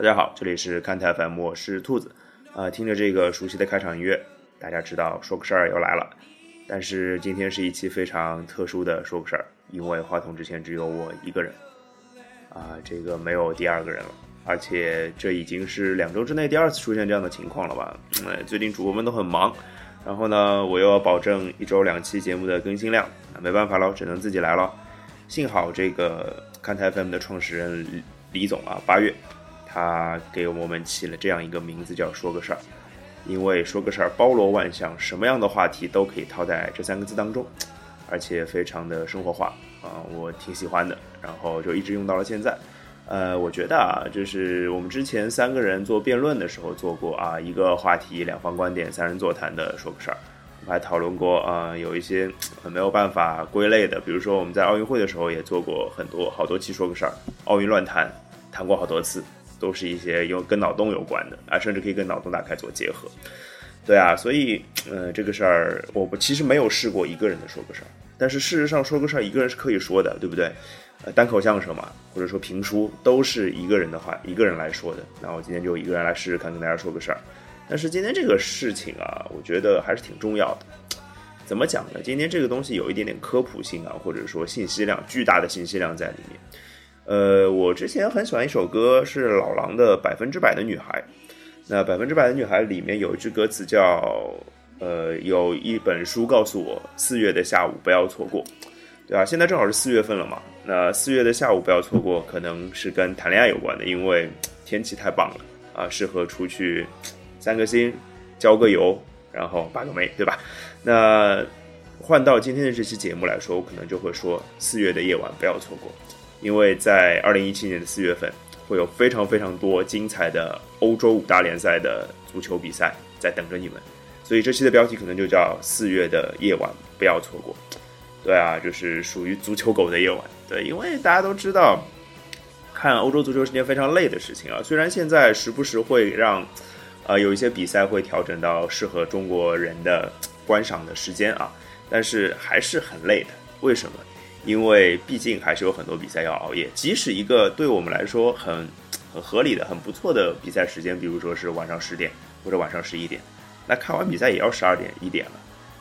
大家好，这里是看台 FM，我是兔子。啊，听着这个熟悉的开场音乐，大家知道说个事儿又来了。但是今天是一期非常特殊的说个事儿，因为话筒之前只有我一个人，啊，这个没有第二个人了。而且这已经是两周之内第二次出现这样的情况了吧？嗯，最近主播们都很忙，然后呢，我又要保证一周两期节目的更新量，那没办法了，只能自己来了。幸好这个看台 FM 的创始人李总啊，八月。他给我们起了这样一个名字，叫“说个事儿”，因为说个事儿包罗万象，什么样的话题都可以套在这三个字当中，而且非常的生活化啊，我挺喜欢的，然后就一直用到了现在。呃，我觉得啊，就是我们之前三个人做辩论的时候做过啊，一个话题两方观点，三人座谈的说个事儿，我们还讨论过啊，有一些没有办法归类的，比如说我们在奥运会的时候也做过很多好多期说个事儿，奥运乱谈谈过好多次。都是一些有跟脑洞有关的啊，甚至可以跟脑洞打开做结合。对啊，所以呃，这个事儿我不其实没有试过一个人的说个事儿，但是事实上说个事儿一个人是可以说的，对不对？呃，单口相声嘛，或者说评书都是一个人的话一个人来说的。那我今天就一个人来试试看，跟大家说个事儿。但是今天这个事情啊，我觉得还是挺重要的。怎么讲呢？今天这个东西有一点点科普性啊，或者说信息量巨大的信息量在里面。呃，我之前很喜欢一首歌，是老狼的《百分之百的女孩》。那《百分之百的女孩》里面有一句歌词叫：“呃，有一本书告诉我，四月的下午不要错过。”对吧？现在正好是四月份了嘛。那四月的下午不要错过，可能是跟谈恋爱有关的，因为天气太棒了啊，适合出去散个心、郊个游，然后把个妹，对吧？那换到今天的这期节目来说，我可能就会说：四月的夜晚不要错过。因为在二零一七年的四月份，会有非常非常多精彩的欧洲五大联赛的足球比赛在等着你们，所以这期的标题可能就叫“四月的夜晚不要错过”。对啊，就是属于足球狗的夜晚。对，因为大家都知道，看欧洲足球是件非常累的事情啊。虽然现在时不时会让，呃，有一些比赛会调整到适合中国人的观赏的时间啊，但是还是很累的。为什么？因为毕竟还是有很多比赛要熬夜，即使一个对我们来说很很合理的、很不错的比赛时间，比如说是晚上十点或者晚上十一点，那看完比赛也要十二点一点了。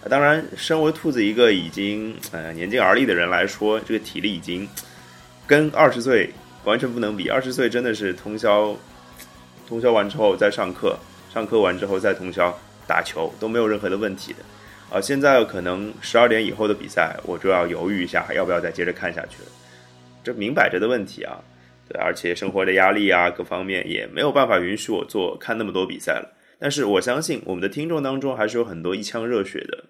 当然，身为兔子一个已经呃年近而立的人来说，这个体力已经跟二十岁完全不能比。二十岁真的是通宵，通宵完之后再上课，上课完之后再通宵打球都没有任何的问题的。啊，现在可能十二点以后的比赛，我就要犹豫一下，还要不要再接着看下去。这明摆着的问题啊，对，而且生活的压力啊，各方面也没有办法允许我做看那么多比赛了。但是我相信我们的听众当中还是有很多一腔热血的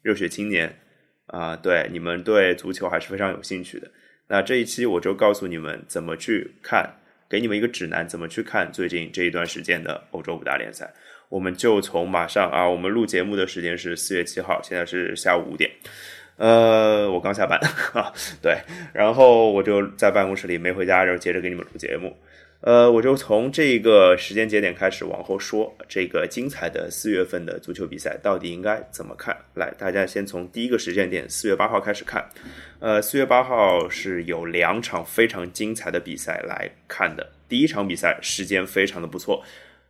热血青年啊，对，你们对足球还是非常有兴趣的。那这一期我就告诉你们怎么去看，给你们一个指南，怎么去看最近这一段时间的欧洲五大联赛。我们就从马上啊，我们录节目的时间是四月七号，现在是下午五点，呃，我刚下班啊，对，然后我就在办公室里没回家，然后接着给你们录节目，呃，我就从这个时间节点开始往后说，这个精彩的四月份的足球比赛到底应该怎么看？来，大家先从第一个时间点四月八号开始看，呃，四月八号是有两场非常精彩的比赛来看的，第一场比赛时间非常的不错，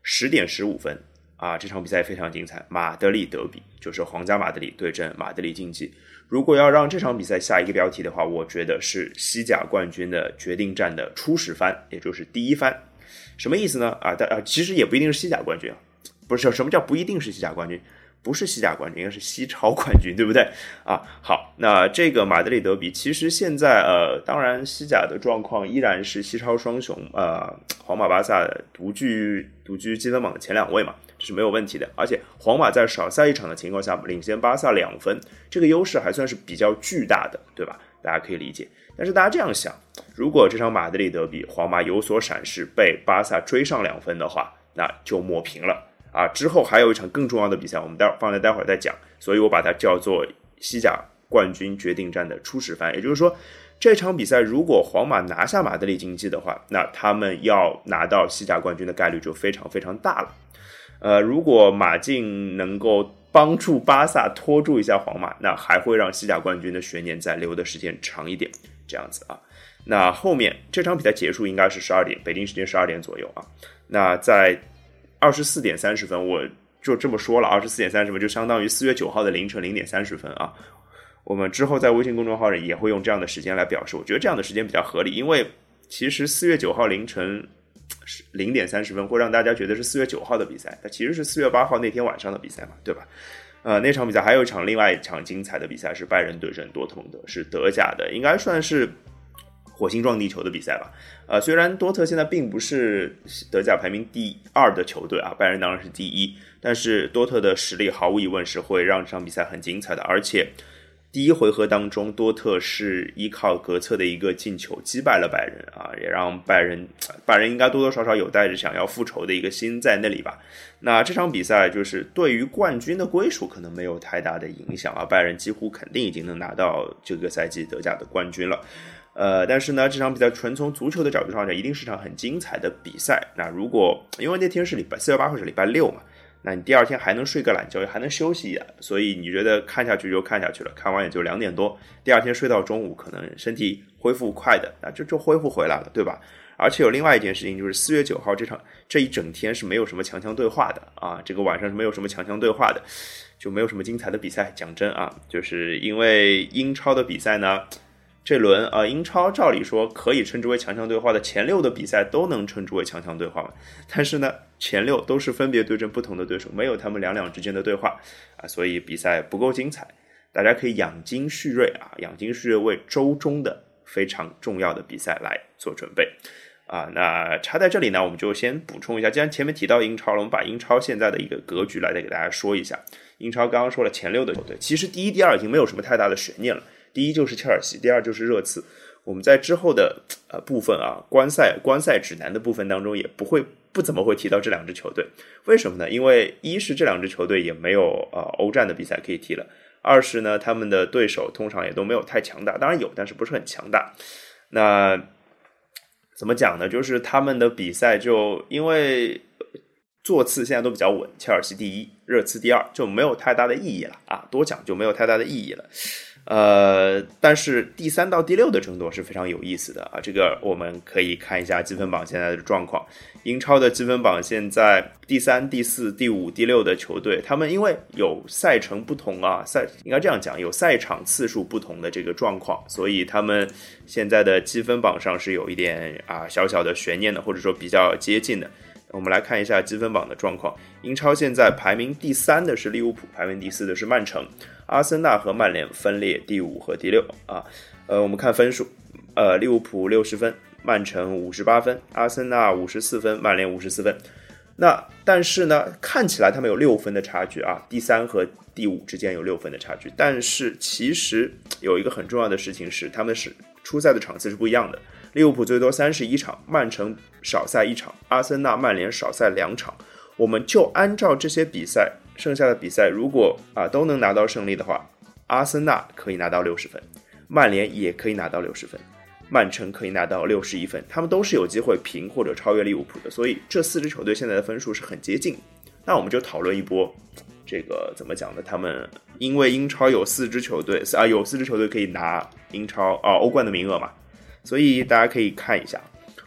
十点十五分。啊，这场比赛非常精彩，马德里德比就是皇家马德里对阵马德里竞技。如果要让这场比赛下一个标题的话，我觉得是西甲冠军的决定战的初始番，也就是第一番。什么意思呢？啊，但啊，其实也不一定是西甲冠军啊，不是什么叫不一定是西甲冠军？不是西甲冠军，应该是西超冠军，对不对？啊，好，那这个马德里德比，其实现在呃，当然西甲的状况依然是西超双雄，呃，皇马、巴萨独居独居积分榜的前两位嘛，这是没有问题的。而且皇马在少赛一场的情况下领先巴萨两分，这个优势还算是比较巨大的，对吧？大家可以理解。但是大家这样想，如果这场马德里德比皇马有所闪失，被巴萨追上两分的话，那就抹平了。啊，之后还有一场更重要的比赛，我们待会儿放在待会儿再讲。所以我把它叫做西甲冠军决定战的初始番。也就是说，这场比赛如果皇马拿下马德里竞技的话，那他们要拿到西甲冠军的概率就非常非常大了。呃，如果马竞能够帮助巴萨拖住一下皇马，那还会让西甲冠军的悬念再留的时间长一点。这样子啊，那后面这场比赛结束应该是十二点，北京时间十二点左右啊。那在二十四点三十分，我就这么说了，二十四点三十分就相当于四月九号的凌晨零点三十分啊。我们之后在微信公众号上也会用这样的时间来表示，我觉得这样的时间比较合理，因为其实四月九号凌晨零点三十分会让大家觉得是四月九号的比赛，它其实是四月八号那天晚上的比赛嘛，对吧？呃，那场比赛还有一场另外一场精彩的比赛是拜仁对阵多特蒙德，是德甲的，应该算是。火星撞地球的比赛吧，呃，虽然多特现在并不是德甲排名第二的球队啊，拜仁当然是第一，但是多特的实力毫无疑问是会让这场比赛很精彩的。而且第一回合当中，多特是依靠格策的一个进球击败了拜仁啊，也让拜仁拜仁应该多多少少有带着想要复仇的一个心在那里吧。那这场比赛就是对于冠军的归属可能没有太大的影响啊，拜仁几乎肯定已经能拿到这个赛季德甲的冠军了。呃，但是呢，这场比赛纯从足球的角度上讲，一定是场很精彩的比赛。那如果因为那天是礼拜四月八号是礼拜六嘛，那你第二天还能睡个懒觉，还能休息一下，所以你觉得看下去就看下去了，看完也就两点多，第二天睡到中午，可能身体恢复快的，那就就恢复回来了，对吧？而且有另外一件事情，就是四月九号这场这一整天是没有什么强强对话的啊，这个晚上是没有什么强强对话的，就没有什么精彩的比赛。讲真啊，就是因为英超的比赛呢。这轮啊，英超照理说可以称之为强强对话的前六的比赛都能称之为强强对话嘛？但是呢，前六都是分别对阵不同的对手，没有他们两两之间的对话啊，所以比赛不够精彩。大家可以养精蓄锐啊，养精蓄锐为周中的非常重要的比赛来做准备啊。那插在这里呢，我们就先补充一下，既然前面提到英超了，我们把英超现在的一个格局来再给大家说一下。英超刚刚说了前六的球队，其实第一、第二已经没有什么太大的悬念了。第一就是切尔西，第二就是热刺。我们在之后的呃部分啊，观赛观赛指南的部分当中，也不会不怎么会提到这两支球队。为什么呢？因为一是这两支球队也没有呃欧战的比赛可以踢了；二是呢，他们的对手通常也都没有太强大，当然有，但是不是很强大。那怎么讲呢？就是他们的比赛就因为座次现在都比较稳，切尔西第一，热刺第二，就没有太大的意义了啊，多讲就没有太大的意义了。呃，但是第三到第六的争夺是非常有意思的啊！这个我们可以看一下积分榜现在的状况。英超的积分榜现在第三、第四、第五、第六的球队，他们因为有赛程不同啊，赛应该这样讲，有赛场次数不同的这个状况，所以他们现在的积分榜上是有一点啊小小的悬念的，或者说比较接近的。我们来看一下积分榜的状况。英超现在排名第三的是利物浦，排名第四的是曼城，阿森纳和曼联分列第五和第六啊。呃，我们看分数，呃，利物浦六十分，曼城五十八分，阿森纳五十四分，曼联五十四分。那但是呢，看起来他们有六分的差距啊，第三和第五之间有六分的差距。但是其实有一个很重要的事情是，他们是出赛的场次是不一样的。利物浦最多三十一场，曼城少赛一场，阿森纳、曼联少赛两场。我们就按照这些比赛，剩下的比赛如果啊都能拿到胜利的话，阿森纳可以拿到六十分，曼联也可以拿到六十分，曼城可以拿到六十一分，他们都是有机会平或者超越利物浦的。所以这四支球队现在的分数是很接近。那我们就讨论一波，这个怎么讲呢？他们因为英超有四支球队啊，有四支球队可以拿英超啊欧冠的名额嘛。所以大家可以看一下，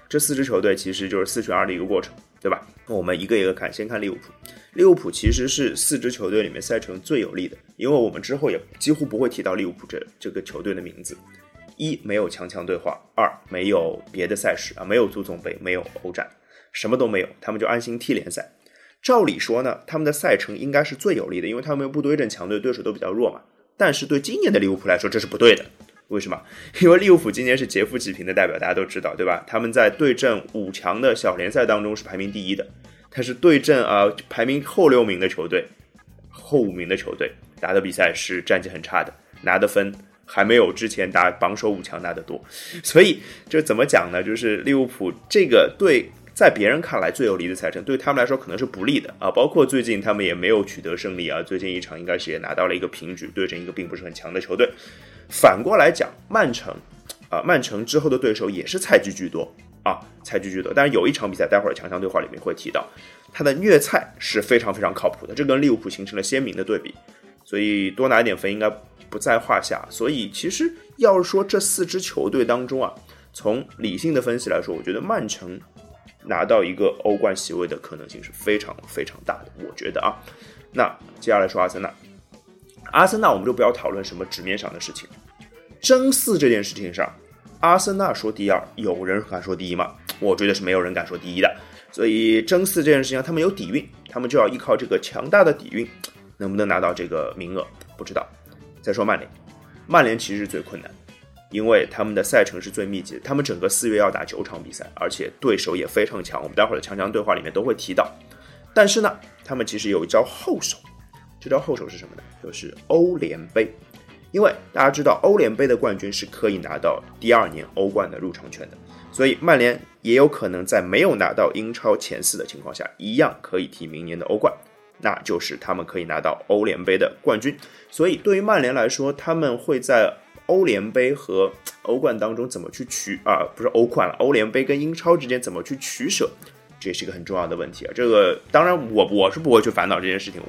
这四支球队其实就是四选二的一个过程，对吧？那我们一个一个看，先看利物浦。利物浦其实是四支球队里面赛程最有利的，因为我们之后也几乎不会提到利物浦这这个球队的名字。一没有强强对话，二没有别的赛事啊，没有足总杯，没有欧战，什么都没有，他们就安心踢联赛。照理说呢，他们的赛程应该是最有利的，因为他们又不对阵强队，对手都比较弱嘛。但是对今年的利物浦来说，这是不对的。为什么？因为利物浦今年是劫富济贫的代表，大家都知道，对吧？他们在对阵五强的小联赛当中是排名第一的，但是对阵啊排名后六名的球队、后五名的球队打的比赛是战绩很差的，拿的分还没有之前打榜首五强拿的多。所以这怎么讲呢？就是利物浦这个对在别人看来最有利的赛程，对他们来说可能是不利的啊。包括最近他们也没有取得胜利啊，最近一场应该是也拿到了一个平局，对阵一个并不是很强的球队。反过来讲，曼城，啊，曼城之后的对手也是菜鸡居多啊，菜鸡居多。但是有一场比赛，待会儿强强对话里面会提到，他的虐菜是非常非常靠谱的，这跟利物浦形成了鲜明的对比，所以多拿一点分应该不在话下。所以其实要是说这四支球队当中啊，从理性的分析来说，我觉得曼城拿到一个欧冠席位的可能性是非常非常大的。我觉得啊，那接下来说阿森纳，阿森纳我们就不要讨论什么纸面上的事情，争四这件事情上，阿森纳说第二，有人敢说第一吗？我觉得是没有人敢说第一的。所以争四这件事情，他们有底蕴，他们就要依靠这个强大的底蕴，能不能拿到这个名额不知道。再说曼联，曼联其实是最困难，因为他们的赛程是最密集的，他们整个四月要打九场比赛，而且对手也非常强。我们待会儿的强强对话里面都会提到。但是呢，他们其实有一招后手，这招后手是什么呢？就是欧联杯，因为大家知道欧联杯的冠军是可以拿到第二年欧冠的入场券的，所以曼联也有可能在没有拿到英超前四的情况下，一样可以踢明年的欧冠。那就是他们可以拿到欧联杯的冠军，所以对于曼联来说，他们会在欧联杯和欧冠当中怎么去取啊？不是欧冠了，欧联杯跟英超之间怎么去取舍，这也是一个很重要的问题啊。这个当然我我是不会去烦恼这件事情，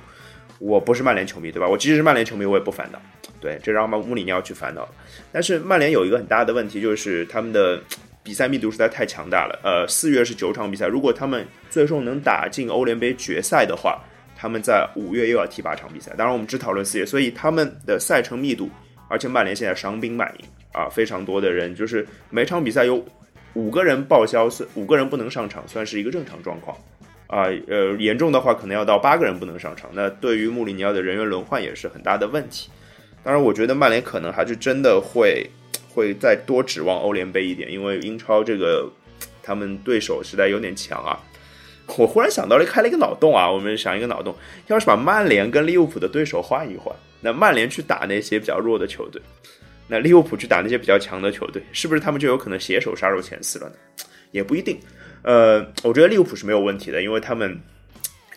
我不是曼联球迷对吧？我即使是曼联球迷，我也不烦恼。对，这让穆里尼奥去烦恼。但是曼联有一个很大的问题，就是他们的比赛密度实在太强大了。呃，四月是九场比赛，如果他们最终能打进欧联杯决赛的话。他们在五月又要踢八场比赛，当然我们只讨论四月，所以他们的赛程密度，而且曼联现在伤兵满营啊，非常多的人，就是每场比赛有五个人报销，是五个人不能上场，算是一个正常状况啊。呃，严重的话可能要到八个人不能上场，那对于穆里尼奥的人员轮换也是很大的问题。当然，我觉得曼联可能还是真的会会再多指望欧联杯一点，因为英超这个他们对手实在有点强啊。我忽然想到了，开了一个脑洞啊！我们想一个脑洞，要是把曼联跟利物浦的对手换一换，那曼联去打那些比较弱的球队，那利物浦去打那些比较强的球队，是不是他们就有可能携手杀入前四了呢？也不一定。呃，我觉得利物浦是没有问题的，因为他们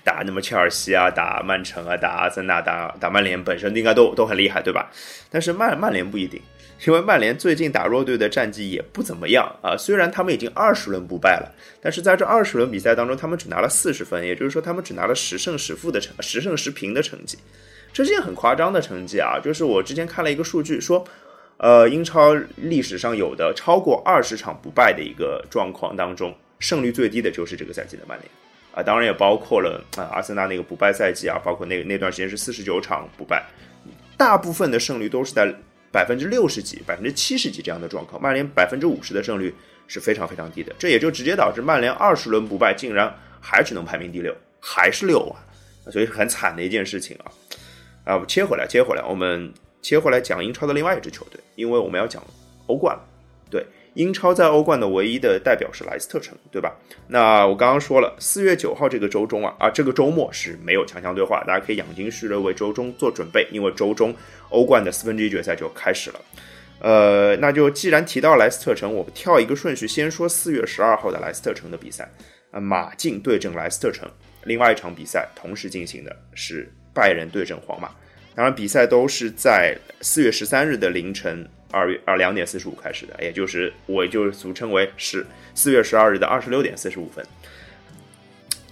打那么切尔西啊，打曼城啊，打阿森纳，打打曼联本身应该都都很厉害，对吧？但是曼曼联不一定。因为曼联最近打弱队的战绩也不怎么样啊，虽然他们已经二十轮不败了，但是在这二十轮比赛当中，他们只拿了四十分，也就是说他们只拿了十胜十负的成十胜十平的成绩，这是件很夸张的成绩啊！就是我之前看了一个数据说，呃，英超历史上有的超过二十场不败的一个状况当中，胜率最低的就是这个赛季的曼联啊，当然也包括了啊阿森纳那个不败赛季啊，包括那那段时间是四十九场不败，大部分的胜率都是在。百分之六十几、百分之七十几这样的状况，曼联百分之五十的胜率是非常非常低的，这也就直接导致曼联二十轮不败，竟然还只能排名第六，还是六啊，所以很惨的一件事情啊！啊，切回来，切回来，我们切回来讲英超的另外一支球队，因为我们要讲欧冠，对。英超在欧冠的唯一的代表是莱斯特城，对吧？那我刚刚说了，四月九号这个周中啊，啊，这个周末是没有强强对话，大家可以养精蓄锐为周中做准备，因为周中欧冠的四分之一决赛就开始了。呃，那就既然提到莱斯特城，我们跳一个顺序，先说四月十二号的莱斯特城的比赛啊，马竞对阵莱斯特城，另外一场比赛同时进行的是拜仁对阵皇马，当然比赛都是在四月十三日的凌晨。二月二两点四十五开始的，也就是我就是俗称为是四月十二日的二十六点四十五分。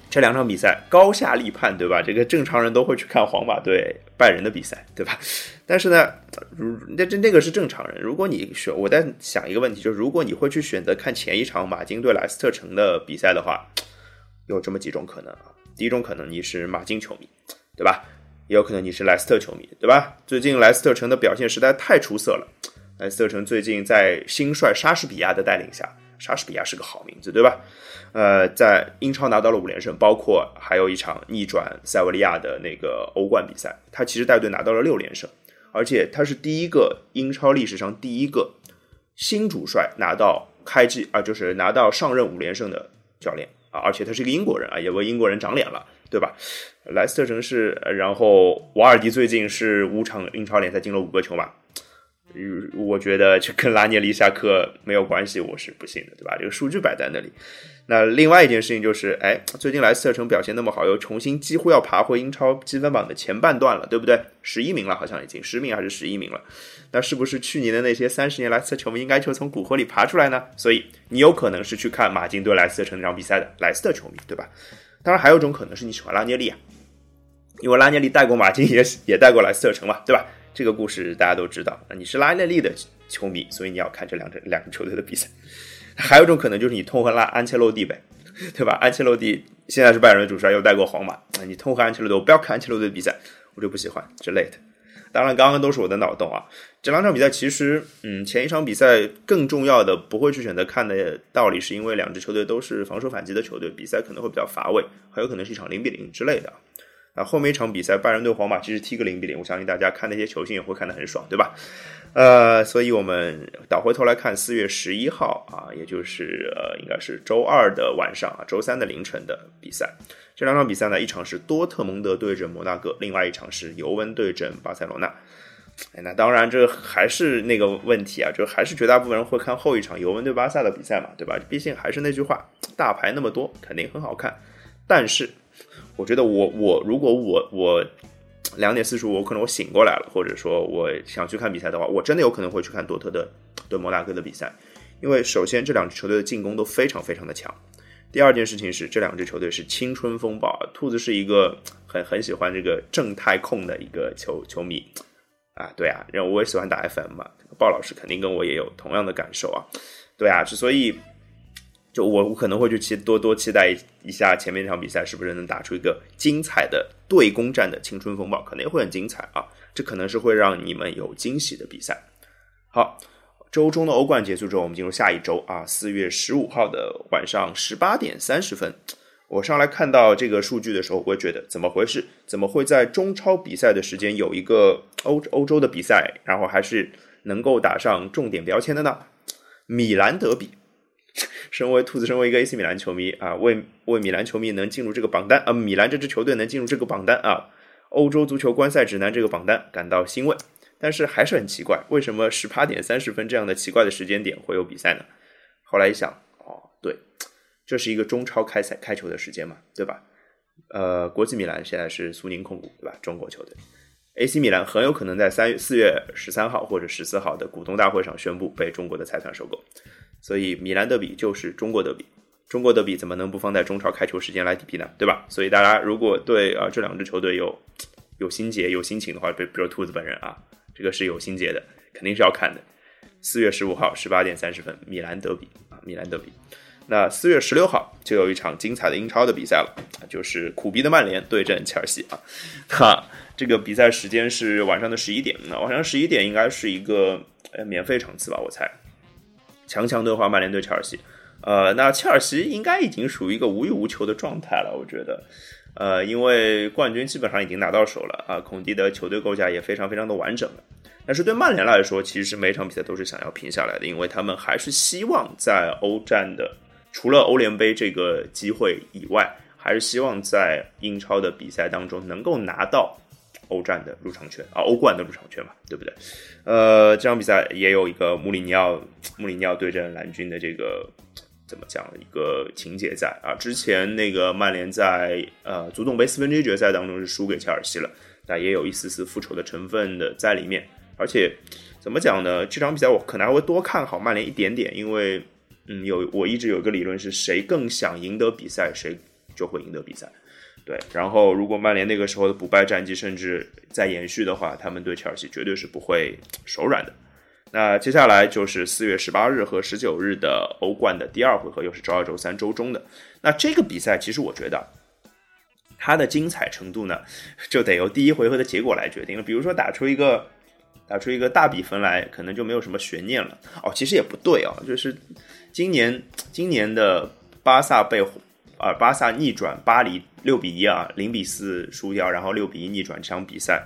这两场比赛高下立判，对吧？这个正常人都会去看皇马对拜仁的比赛，对吧？但是呢，如那这那个是正常人。如果你选，我在想一个问题，就是如果你会去选择看前一场马竞对莱斯特城的比赛的话，有这么几种可能啊。第一种可能你是马竞球迷，对吧？也有可能你是莱斯特球迷，对吧？最近莱斯特城的表现实在太出色了。莱斯特城最近在新帅莎士比亚的带领下，莎士比亚是个好名字，对吧？呃，在英超拿到了五连胜，包括还有一场逆转塞维利亚的那个欧冠比赛，他其实带队拿到了六连胜，而且他是第一个英超历史上第一个新主帅拿到开季啊，就是拿到上任五连胜的教练啊，而且他是一个英国人啊，也为英国人长脸了，对吧？莱斯特城是，然后瓦尔迪最近是五场英超联赛进了五个球嘛？嗯我觉得这跟拉涅利下课没有关系，我是不信的，对吧？这个数据摆在那里。那另外一件事情就是，哎，最近莱斯特城表现那么好，又重新几乎要爬回英超积分榜的前半段了，对不对？十一名了，好像已经十名还是十一名了。那是不是去年的那些三十年莱斯特球迷应该就从骨灰里爬出来呢？所以你有可能是去看马竞对莱斯特城那场比赛的莱斯特球迷，对吧？当然还有一种可能是你喜欢拉涅利啊，因为拉涅利带过马竞，也也带过莱斯特城嘛，对吧？这个故事大家都知道，你是拉涅利的球迷，所以你要看这两支两个球队的比赛。还有一种可能就是你痛恨拉安切洛蒂呗，对吧？安切洛蒂现在是拜仁的主帅，又带过皇马，你痛恨安切洛蒂，我不要看安切洛蒂的比赛，我就不喜欢之类的。当然，刚刚都是我的脑洞啊。这两场比赛其实，嗯，前一场比赛更重要的不会去选择看的道理，是因为两支球队都是防守反击的球队，比赛可能会比较乏味，很有可能是一场零比零之类的。啊，后面一场比赛，拜仁对皇马其实踢个零比零，我相信大家看那些球星也会看得很爽，对吧？呃，所以我们倒回头来看四月十一号啊，也就是呃，应该是周二的晚上啊，周三的凌晨的比赛。这两场比赛呢，一场是多特蒙德对阵摩纳哥，另外一场是尤文对阵巴塞罗那。哎，那当然，这还是那个问题啊，就还是绝大部分人会看后一场尤文对巴萨的比赛嘛，对吧？毕竟还是那句话，大牌那么多，肯定很好看。但是。我觉得我我如果我我两点四十五，我可能我醒过来了，或者说我想去看比赛的话，我真的有可能会去看多特的对摩纳哥的比赛，因为首先这两支球队的进攻都非常非常的强。第二件事情是这两支球队是青春风暴，兔子是一个很很喜欢这个正太控的一个球球迷啊，对啊，然后我也喜欢打 FM 嘛，鲍老师肯定跟我也有同样的感受啊，对啊，之所以。就我我可能会去期多多期待一下前面这场比赛是不是能打出一个精彩的对攻战的青春风暴，可能也会很精彩啊！这可能是会让你们有惊喜的比赛。好，周中的欧冠结束之后，我们进入下一周啊，四月十五号的晚上十八点三十分，我上来看到这个数据的时候，我会觉得怎么回事？怎么会在中超比赛的时间有一个欧欧洲的比赛，然后还是能够打上重点标签的呢？米兰德比。身为兔子，身为一个 AC 米兰球迷啊，为为米兰球迷能进入这个榜单啊，米兰这支球队能进入这个榜单啊，欧洲足球观赛指南这个榜单感到欣慰。但是还是很奇怪，为什么十八点三十分这样的奇怪的时间点会有比赛呢？后来一想，哦，对，这是一个中超开赛开球的时间嘛，对吧？呃，国际米兰现在是苏宁控股，对吧？中国球队 AC 米兰很有可能在三月四月十三号或者十四号的股东大会上宣布被中国的财团收购。所以米兰德比就是中国德比，中国德比怎么能不放在中超开球时间来比呢？对吧？所以大家如果对啊这两支球队有有心结、有心情的话，比比如兔子本人啊，这个是有心结的，肯定是要看的。四月十五号十八点三十分，米兰德比啊，米兰德比。那四月十六号就有一场精彩的英超的比赛了，就是苦逼的曼联对阵切尔西啊。哈，这个比赛时间是晚上的十一点，那晚上十一点应该是一个呃免费场次吧，我猜。强强对话，曼联对切尔西，呃，那切尔西应该已经属于一个无欲无求的状态了，我觉得，呃，因为冠军基本上已经拿到手了啊，孔蒂的球队构架也非常非常的完整了。但是对曼联来说，其实每场比赛都是想要拼下来的，因为他们还是希望在欧战的除了欧联杯这个机会以外，还是希望在英超的比赛当中能够拿到。欧战的入场券啊，欧冠的入场券嘛，对不对？呃，这场比赛也有一个穆里尼奥，穆里尼奥对阵蓝军的这个怎么讲一个情节在啊？之前那个曼联在呃足总杯四分之一决赛当中是输给切尔西了，那也有一丝丝复仇的成分的在里面。而且怎么讲呢？这场比赛我可能还会多看好曼联一点点，因为嗯，有我一直有一个理论是谁更想赢得比赛，谁就会赢得比赛。对，然后如果曼联那个时候的不败战绩甚至在延续的话，他们对切尔西绝对是不会手软的。那接下来就是四月十八日和十九日的欧冠的第二回合，又是周二、周三、周中的。那这个比赛其实我觉得它的精彩程度呢，就得由第一回合的结果来决定了。比如说打出一个打出一个大比分来，可能就没有什么悬念了。哦，其实也不对啊，就是今年今年的巴萨被。啊，巴萨逆转巴黎六比一啊，零比四输掉，然后六比一逆转这场比赛，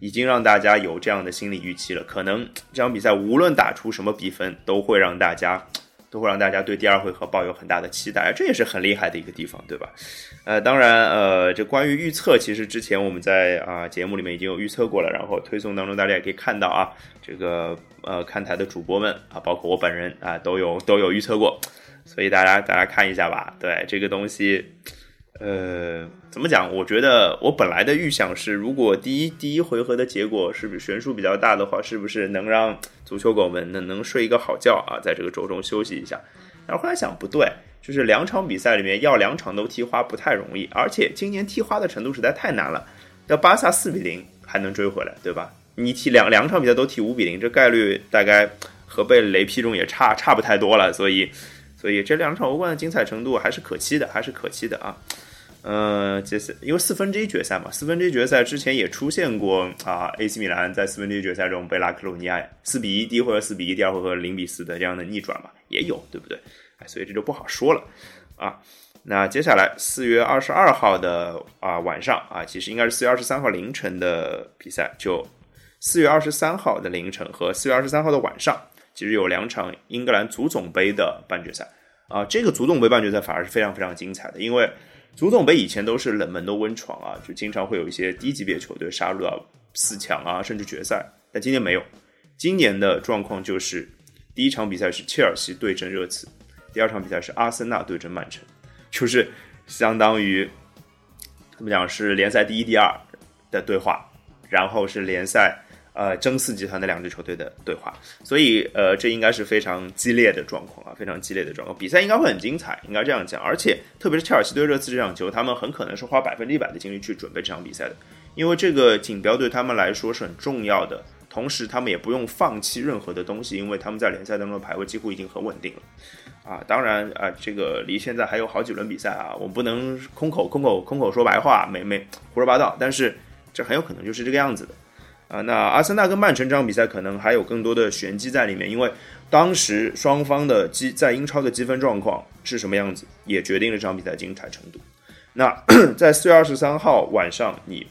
已经让大家有这样的心理预期了。可能这场比赛无论打出什么比分，都会让大家都会让大家对第二回合抱有很大的期待，这也是很厉害的一个地方，对吧？呃，当然，呃，这关于预测，其实之前我们在啊节目里面已经有预测过了，然后推送当中大家也可以看到啊，这个呃看台的主播们啊，包括我本人啊，都有都有预测过。所以大家大家看一下吧，对这个东西，呃，怎么讲？我觉得我本来的预想是，如果第一第一回合的结果是不悬殊比较大的话，是不是能让足球狗们能能睡一个好觉啊？在这个周中休息一下。然后后来想不对，就是两场比赛里面要两场都踢花不太容易，而且今年踢花的程度实在太难了。要巴萨四比零还能追回来，对吧？你踢两两场比赛都踢五比零，这概率大概和被雷劈中也差差不太多了，所以所以这两场欧冠的精彩程度还是可期的，还是可期的啊。呃，这是因为四分之一决赛嘛，四分之一决赛之前也出现过啊，AC 米兰在四分之一决赛中被拉克鲁尼亚四比一第一回合四比一，第二回合零比四的这样的逆转嘛，也有对不对？哎，所以这就不好说了啊。那接下来四月二十二号的啊晚上啊，其实应该是四月二十三号凌晨的比赛，就四月二十三号的凌晨和四月二十三号的晚上，其实有两场英格兰足总杯的半决赛啊。这个足总杯半决赛反而是非常非常精彩的，因为足总杯以前都是冷门的温床啊，就经常会有一些低级别球队杀入到四强啊，甚至决赛。但今年没有，今年的状况就是第一场比赛是切尔西对阵热刺，第二场比赛是阿森纳对阵曼城。就是相当于怎么讲是联赛第一、第二的对话，然后是联赛呃争四集团的两支球队的对话，所以呃这应该是非常激烈的状况啊，非常激烈的状况，比赛应该会很精彩，应该这样讲。而且特别是切尔西对热刺这场球，他们很可能是花百分之一百的精力去准备这场比赛的，因为这个锦标对他们来说是很重要的，同时他们也不用放弃任何的东西，因为他们在联赛当中的排位几乎已经很稳定了。啊，当然啊，这个离现在还有好几轮比赛啊，我们不能空口空口空口说白话，没没胡说八道。但是这很有可能就是这个样子的啊。那阿森纳跟曼城这场比赛可能还有更多的玄机在里面，因为当时双方的积在英超的积分状况是什么样子，也决定了这场比赛精彩程度。那 在四月二十三号晚上，你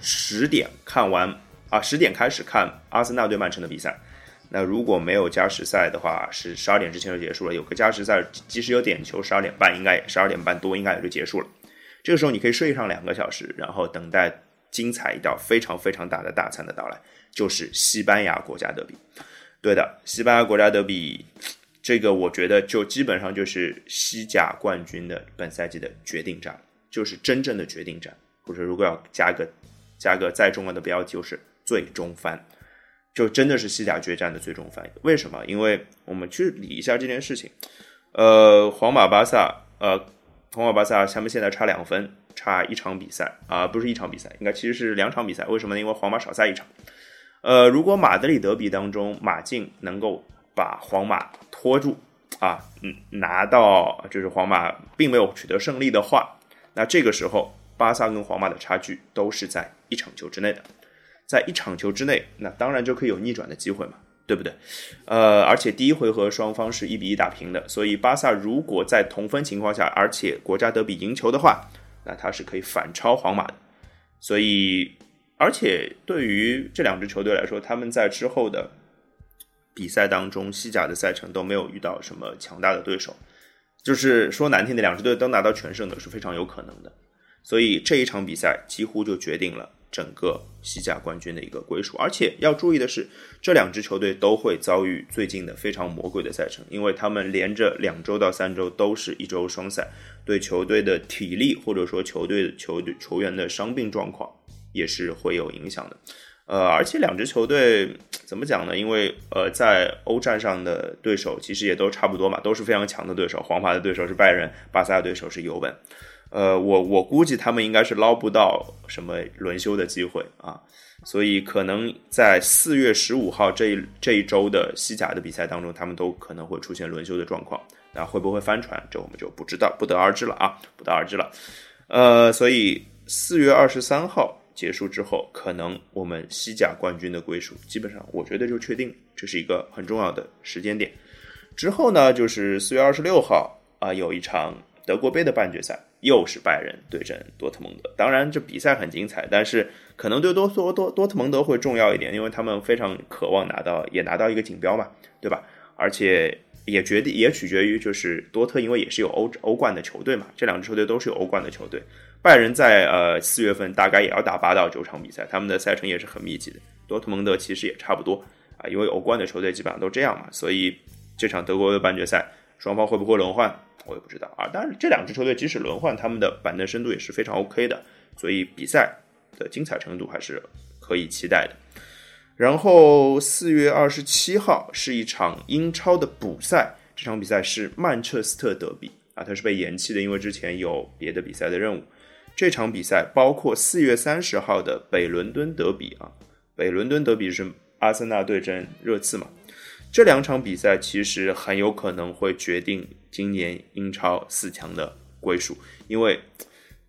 十点看完啊，十点开始看阿森纳对曼城的比赛。那如果没有加时赛的话，是十二点之前就结束了。有个加时赛，即使有点球，十二点半应该十二点半多应该也就结束了。这个时候你可以睡上两个小时，然后等待精彩一道非常非常大的大餐的到来，就是西班牙国家德比。对的，西班牙国家德比，这个我觉得就基本上就是西甲冠军的本赛季的决定战，就是真正的决定战。或者如果要加个加个再重要的标题，就是最终番。就真的是西甲决战的最终翻。为什么？因为我们去理一下这件事情。呃，皇马、巴萨，呃，皇马、巴萨他们现在差两分，差一场比赛啊，不是一场比赛，应该其实是两场比赛。为什么呢？因为皇马少赛一场。呃，如果马德里德比当中马竞能够把皇马拖住啊，嗯，拿到就是皇马并没有取得胜利的话，那这个时候巴萨跟皇马的差距都是在一场球之内的。在一场球之内，那当然就可以有逆转的机会嘛，对不对？呃，而且第一回合双方是一比一打平的，所以巴萨如果在同分情况下，而且国家德比赢球的话，那他是可以反超皇马的。所以，而且对于这两支球队来说，他们在之后的比赛当中，西甲的赛程都没有遇到什么强大的对手，就是说难听的，两支队都拿到全胜的是非常有可能的。所以这一场比赛几乎就决定了。整个西甲冠军的一个归属，而且要注意的是，这两支球队都会遭遇最近的非常魔鬼的赛程，因为他们连着两周到三周都是一周双赛，对球队的体力或者说球队的球队球员的伤病状况也是会有影响的。呃，而且两支球队怎么讲呢？因为呃，在欧战上的对手其实也都差不多嘛，都是非常强的对手。皇马的对手是拜仁，巴萨的对手是尤文。呃，我我估计他们应该是捞不到什么轮休的机会啊，所以可能在四月十五号这一这一周的西甲的比赛当中，他们都可能会出现轮休的状况。那会不会翻船，这我们就不知道，不得而知了啊，不得而知了。呃，所以四月二十三号结束之后，可能我们西甲冠军的归属基本上我觉得就确定，这是一个很重要的时间点。之后呢，就是四月二十六号啊，有一场德国杯的半决赛。又是拜仁对阵多特蒙德，当然这比赛很精彩，但是可能对多多多多特蒙德会重要一点，因为他们非常渴望拿到也拿到一个锦标嘛，对吧？而且也决定也取决于就是多特，因为也是有欧欧冠的球队嘛，这两支球队都是有欧冠的球队。拜仁在呃四月份大概也要打八到九场比赛，他们的赛程也是很密集的。多特蒙德其实也差不多啊，因为欧冠的球队基本上都这样嘛，所以这场德国的半决赛双方会不会轮换？我也不知道啊，当然这两支球队即使轮换，他们的板凳深度也是非常 OK 的，所以比赛的精彩程度还是可以期待的。然后四月二十七号是一场英超的补赛，这场比赛是曼彻斯特德比啊，它是被延期的，因为之前有别的比赛的任务。这场比赛包括四月三十号的北伦敦德比啊，北伦敦德比是阿森纳对阵热刺嘛，这两场比赛其实很有可能会决定今年英超四强的归属，因为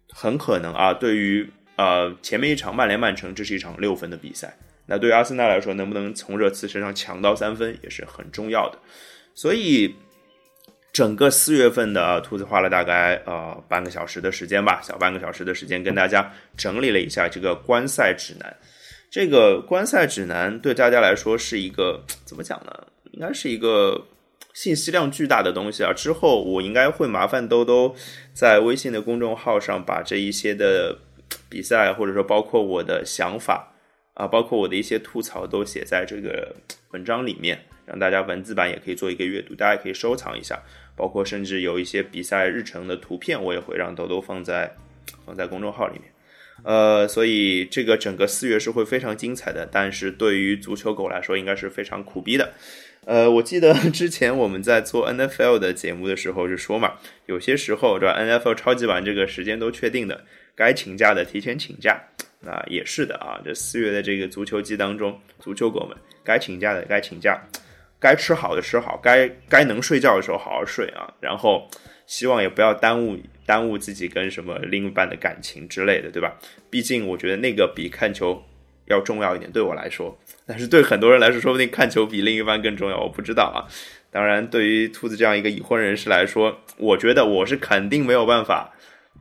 很可能啊，对于呃前面一场曼联曼城，这是一场六分的比赛，那对于阿森纳来说，能不能从热刺身上抢到三分也是很重要的，所以。整个四月份的兔子花了大概呃半个小时的时间吧，小半个小时的时间跟大家整理了一下这个观赛指南。这个观赛指南对大家来说是一个怎么讲呢？应该是一个信息量巨大的东西啊。之后我应该会麻烦兜兜在微信的公众号上把这一些的比赛，或者说包括我的想法啊，包括我的一些吐槽都写在这个文章里面，让大家文字版也可以做一个阅读，大家可以收藏一下。包括甚至有一些比赛日程的图片，我也会让豆豆放在放在公众号里面。呃，所以这个整个四月是会非常精彩的，但是对于足球狗来说，应该是非常苦逼的。呃，我记得 之前我们在做 NFL 的节目的时候就说嘛，有些时候对吧？NFL 超级碗这个时间都确定的，该请假的提前请假，那也是的啊。这四月的这个足球季当中，足球狗们该请假的该请假。该吃好的吃好，该该能睡觉的时候好好睡啊，然后希望也不要耽误耽误自己跟什么另一半的感情之类的，对吧？毕竟我觉得那个比看球要重要一点，对我来说，但是对很多人来说，说不定看球比另一半更重要，我不知道啊。当然，对于兔子这样一个已婚人士来说，我觉得我是肯定没有办法。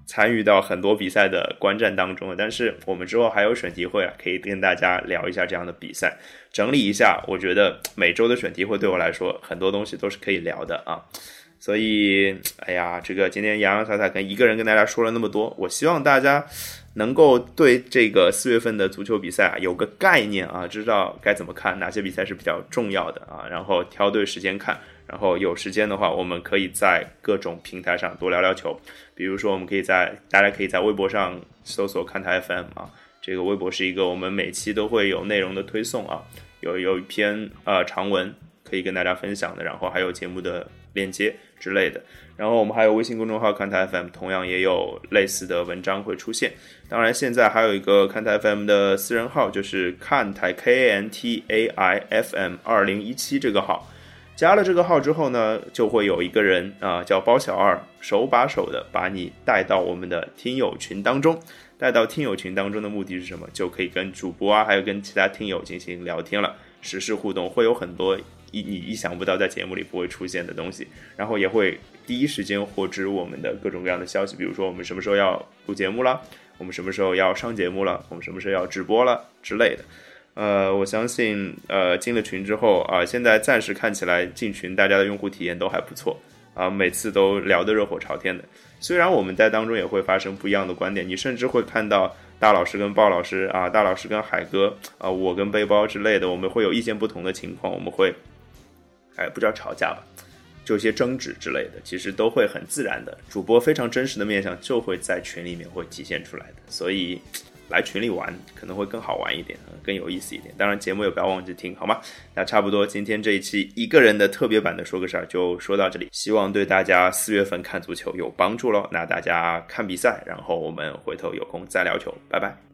参与到很多比赛的观战当中的但是我们之后还有选题会啊，可以跟大家聊一下这样的比赛，整理一下。我觉得每周的选题会对我来说，很多东西都是可以聊的啊。所以，哎呀，这个今天洋洋洒洒跟一个人跟大家说了那么多，我希望大家能够对这个四月份的足球比赛啊有个概念啊，知道该怎么看，哪些比赛是比较重要的啊，然后挑对时间看。然后有时间的话，我们可以在各种平台上多聊聊球。比如说，我们可以在大家可以在微博上搜索“看台 FM” 啊，这个微博是一个我们每期都会有内容的推送啊，有有一篇呃长文可以跟大家分享的，然后还有节目的链接之类的。然后我们还有微信公众号“看台 FM”，同样也有类似的文章会出现。当然，现在还有一个看台 FM 的私人号，就是看台 K A N T A I F M 二零一七这个号。加了这个号之后呢，就会有一个人啊，叫包小二，手把手的把你带到我们的听友群当中。带到听友群当中的目的是什么？就可以跟主播啊，还有跟其他听友进行聊天了，实时互动，会有很多意你意想不到在节目里不会出现的东西。然后也会第一时间获知我们的各种各样的消息，比如说我们什么时候要录节目了，我们什么时候要上节目了，我们什么时候要直播了之类的。呃，我相信，呃，进了群之后啊，现在暂时看起来进群大家的用户体验都还不错啊，每次都聊得热火朝天的。虽然我们在当中也会发生不一样的观点，你甚至会看到大老师跟鲍老师啊，大老师跟海哥啊，我跟背包之类的，我们会有意见不同的情况，我们会，哎，不叫吵架吧，就一些争执之类的，其实都会很自然的。主播非常真实的面相就会在群里面会体现出来的，所以。来群里玩可能会更好玩一点，更有意思一点。当然节目也不要忘记听，好吗？那差不多今天这一期一个人的特别版的说个事儿就说到这里，希望对大家四月份看足球有帮助喽。那大家看比赛，然后我们回头有空再聊球，拜拜。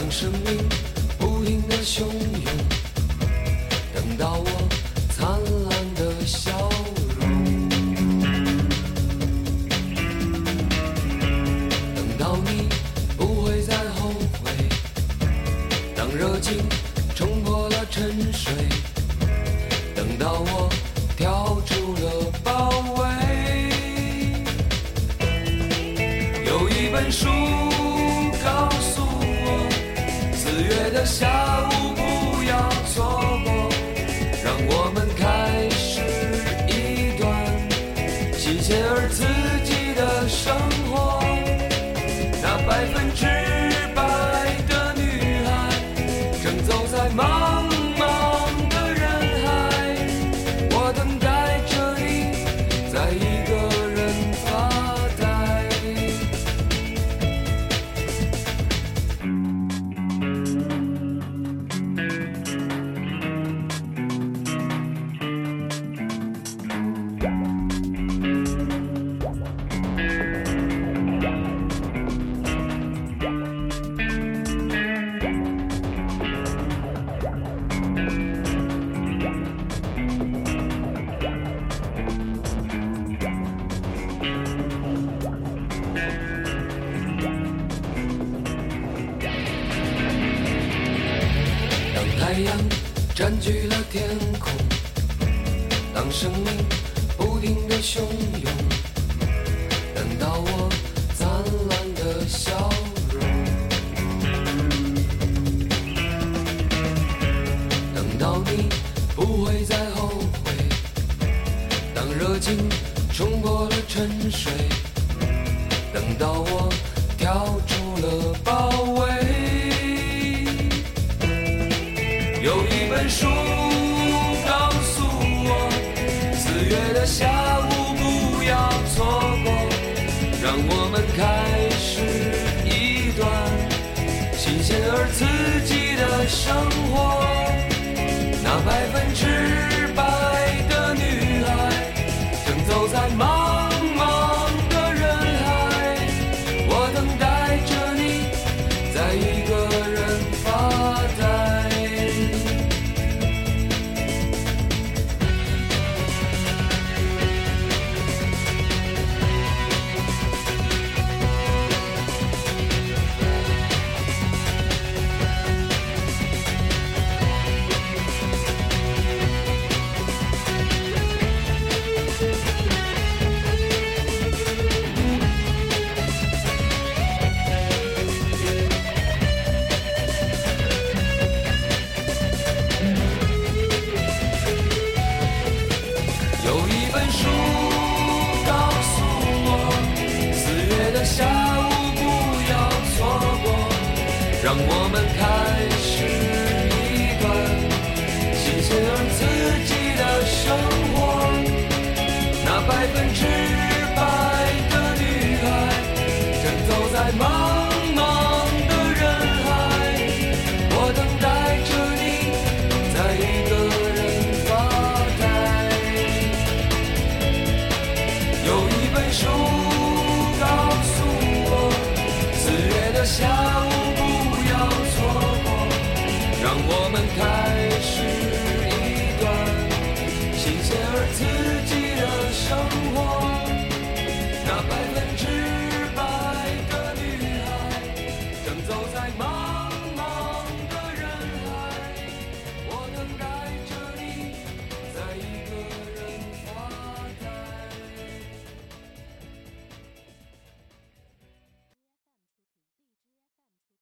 让生命不停的汹涌，等到我灿烂的笑。的下午不要错过，让我们开始一段新鲜而刺激的生活，那百分之。让我们开